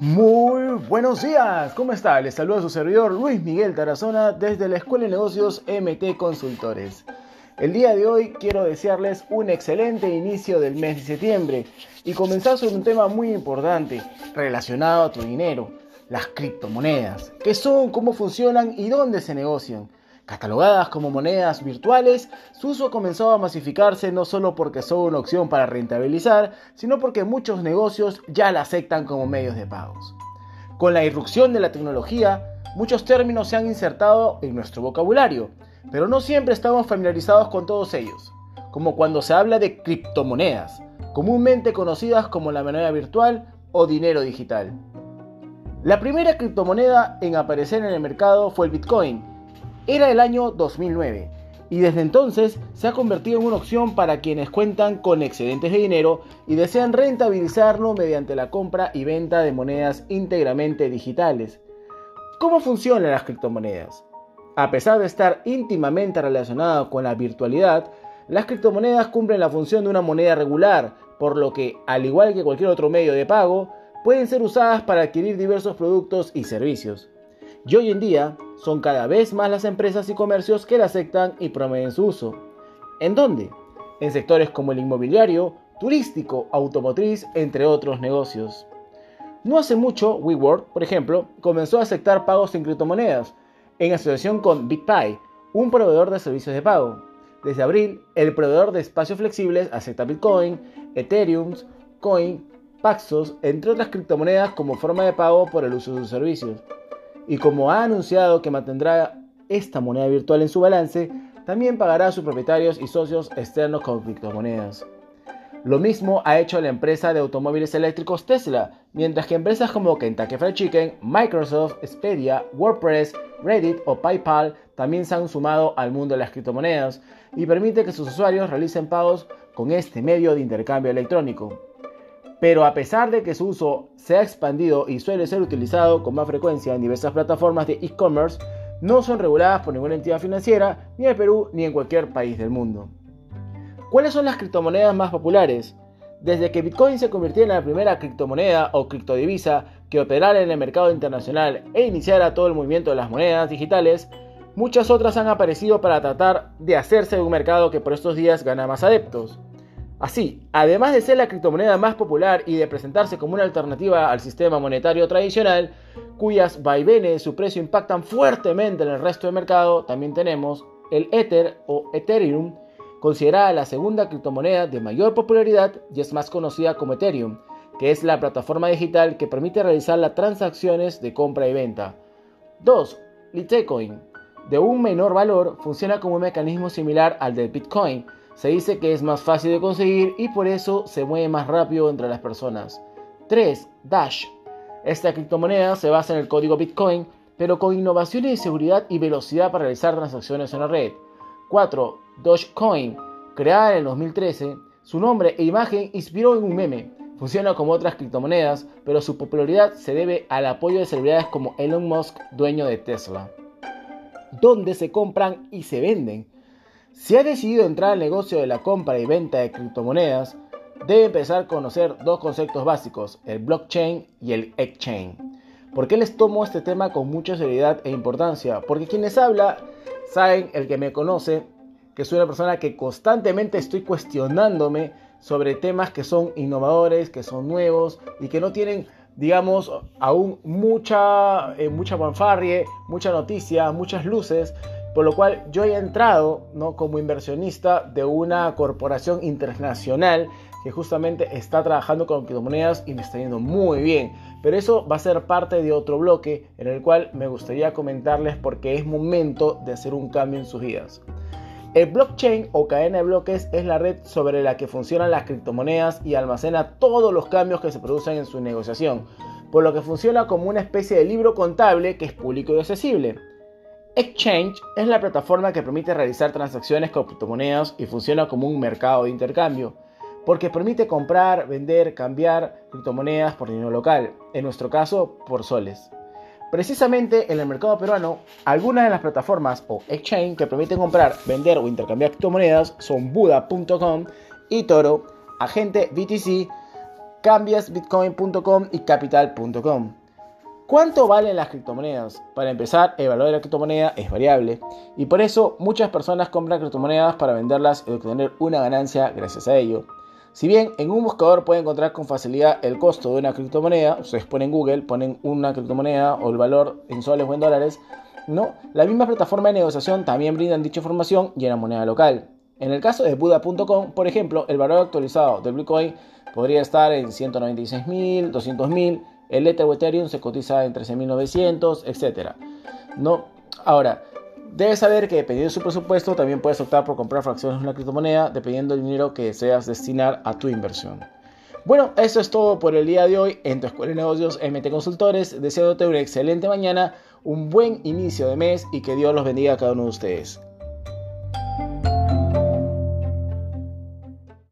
Muy buenos días, ¿cómo está? Les saluda su servidor Luis Miguel Tarazona desde la Escuela de Negocios MT Consultores. El día de hoy quiero desearles un excelente inicio del mes de septiembre y comenzar sobre un tema muy importante relacionado a tu dinero, las criptomonedas. ¿Qué son, cómo funcionan y dónde se negocian? Catalogadas como monedas virtuales, su uso comenzó a masificarse no solo porque son una opción para rentabilizar, sino porque muchos negocios ya la aceptan como medios de pagos. Con la irrupción de la tecnología, muchos términos se han insertado en nuestro vocabulario, pero no siempre estamos familiarizados con todos ellos, como cuando se habla de criptomonedas, comúnmente conocidas como la moneda virtual o dinero digital. La primera criptomoneda en aparecer en el mercado fue el Bitcoin, era el año 2009 y desde entonces se ha convertido en una opción para quienes cuentan con excedentes de dinero y desean rentabilizarlo mediante la compra y venta de monedas íntegramente digitales. ¿Cómo funcionan las criptomonedas? A pesar de estar íntimamente relacionadas con la virtualidad, las criptomonedas cumplen la función de una moneda regular, por lo que, al igual que cualquier otro medio de pago, pueden ser usadas para adquirir diversos productos y servicios. Y hoy en día, son cada vez más las empresas y comercios que la aceptan y promueven su uso. ¿En dónde? En sectores como el inmobiliario, turístico, automotriz, entre otros negocios. No hace mucho, WeWork, por ejemplo, comenzó a aceptar pagos en criptomonedas, en asociación con BitPay, un proveedor de servicios de pago. Desde abril, el proveedor de espacios flexibles acepta Bitcoin, Ethereum, Coin, Paxos, entre otras criptomonedas como forma de pago por el uso de sus servicios y como ha anunciado que mantendrá esta moneda virtual en su balance, también pagará a sus propietarios y socios externos con criptomonedas. Lo mismo ha hecho la empresa de automóviles eléctricos Tesla, mientras que empresas como Kentucky Fried Chicken, Microsoft, Expedia, WordPress, Reddit o PayPal también se han sumado al mundo de las criptomonedas y permite que sus usuarios realicen pagos con este medio de intercambio electrónico. Pero a pesar de que su uso se ha expandido y suele ser utilizado con más frecuencia en diversas plataformas de e-commerce, no son reguladas por ninguna entidad financiera, ni en Perú ni en cualquier país del mundo. ¿Cuáles son las criptomonedas más populares? Desde que Bitcoin se convirtió en la primera criptomoneda o criptodivisa que operara en el mercado internacional e iniciara todo el movimiento de las monedas digitales, muchas otras han aparecido para tratar de hacerse de un mercado que por estos días gana más adeptos. Así, además de ser la criptomoneda más popular y de presentarse como una alternativa al sistema monetario tradicional, cuyas vaivenes de su precio impactan fuertemente en el resto del mercado, también tenemos el Ether o Ethereum, considerada la segunda criptomoneda de mayor popularidad y es más conocida como Ethereum, que es la plataforma digital que permite realizar las transacciones de compra y venta. 2. Litecoin, de un menor valor, funciona como un mecanismo similar al del Bitcoin, se dice que es más fácil de conseguir y por eso se mueve más rápido entre las personas. 3. Dash. Esta criptomoneda se basa en el código Bitcoin, pero con innovaciones de seguridad y velocidad para realizar transacciones en la red. 4. Dogecoin. Creada en el 2013, su nombre e imagen inspiró en un meme. Funciona como otras criptomonedas, pero su popularidad se debe al apoyo de celebridades como Elon Musk, dueño de Tesla. ¿Dónde se compran y se venden? Si ha decidido entrar al negocio de la compra y venta de criptomonedas, debe empezar a conocer dos conceptos básicos, el blockchain y el exchange. ¿Por qué les tomo este tema con mucha seriedad e importancia? Porque quienes habla saben, el que me conoce, que soy una persona que constantemente estoy cuestionándome sobre temas que son innovadores, que son nuevos y que no tienen, digamos, aún mucha, eh, mucha fanfarrie, mucha noticia, muchas luces por lo cual yo he entrado ¿no? como inversionista de una corporación internacional que justamente está trabajando con criptomonedas y me está yendo muy bien. Pero eso va a ser parte de otro bloque en el cual me gustaría comentarles porque es momento de hacer un cambio en sus vidas. El blockchain o cadena de bloques es la red sobre la que funcionan las criptomonedas y almacena todos los cambios que se producen en su negociación, por lo que funciona como una especie de libro contable que es público y accesible. Exchange es la plataforma que permite realizar transacciones con criptomonedas y funciona como un mercado de intercambio, porque permite comprar, vender, cambiar criptomonedas por dinero local, en nuestro caso por soles. Precisamente en el mercado peruano, algunas de las plataformas o exchange que permiten comprar, vender o intercambiar criptomonedas son Buda.com, eToro, Agente BTC, cambiasbitcoin.com y capital.com. ¿Cuánto valen las criptomonedas? Para empezar, el valor de la criptomoneda es variable y por eso muchas personas compran criptomonedas para venderlas y obtener una ganancia gracias a ello. Si bien en un buscador pueden encontrar con facilidad el costo de una criptomoneda, ustedes ponen Google, ponen una criptomoneda o el valor en soles o en dólares, no, la misma plataforma de negociación también brindan dicha información y en la moneda local. En el caso de Buda.com, por ejemplo, el valor actualizado del Bitcoin podría estar en 196.000, 200.000, el o Ethereum se cotiza en 13.900, etc. ¿No? Ahora, debes saber que dependiendo de su presupuesto también puedes optar por comprar fracciones de una criptomoneda dependiendo del dinero que deseas destinar a tu inversión. Bueno, eso es todo por el día de hoy en tu Escuela de Negocios MT Consultores. Deseándote una excelente mañana, un buen inicio de mes y que Dios los bendiga a cada uno de ustedes.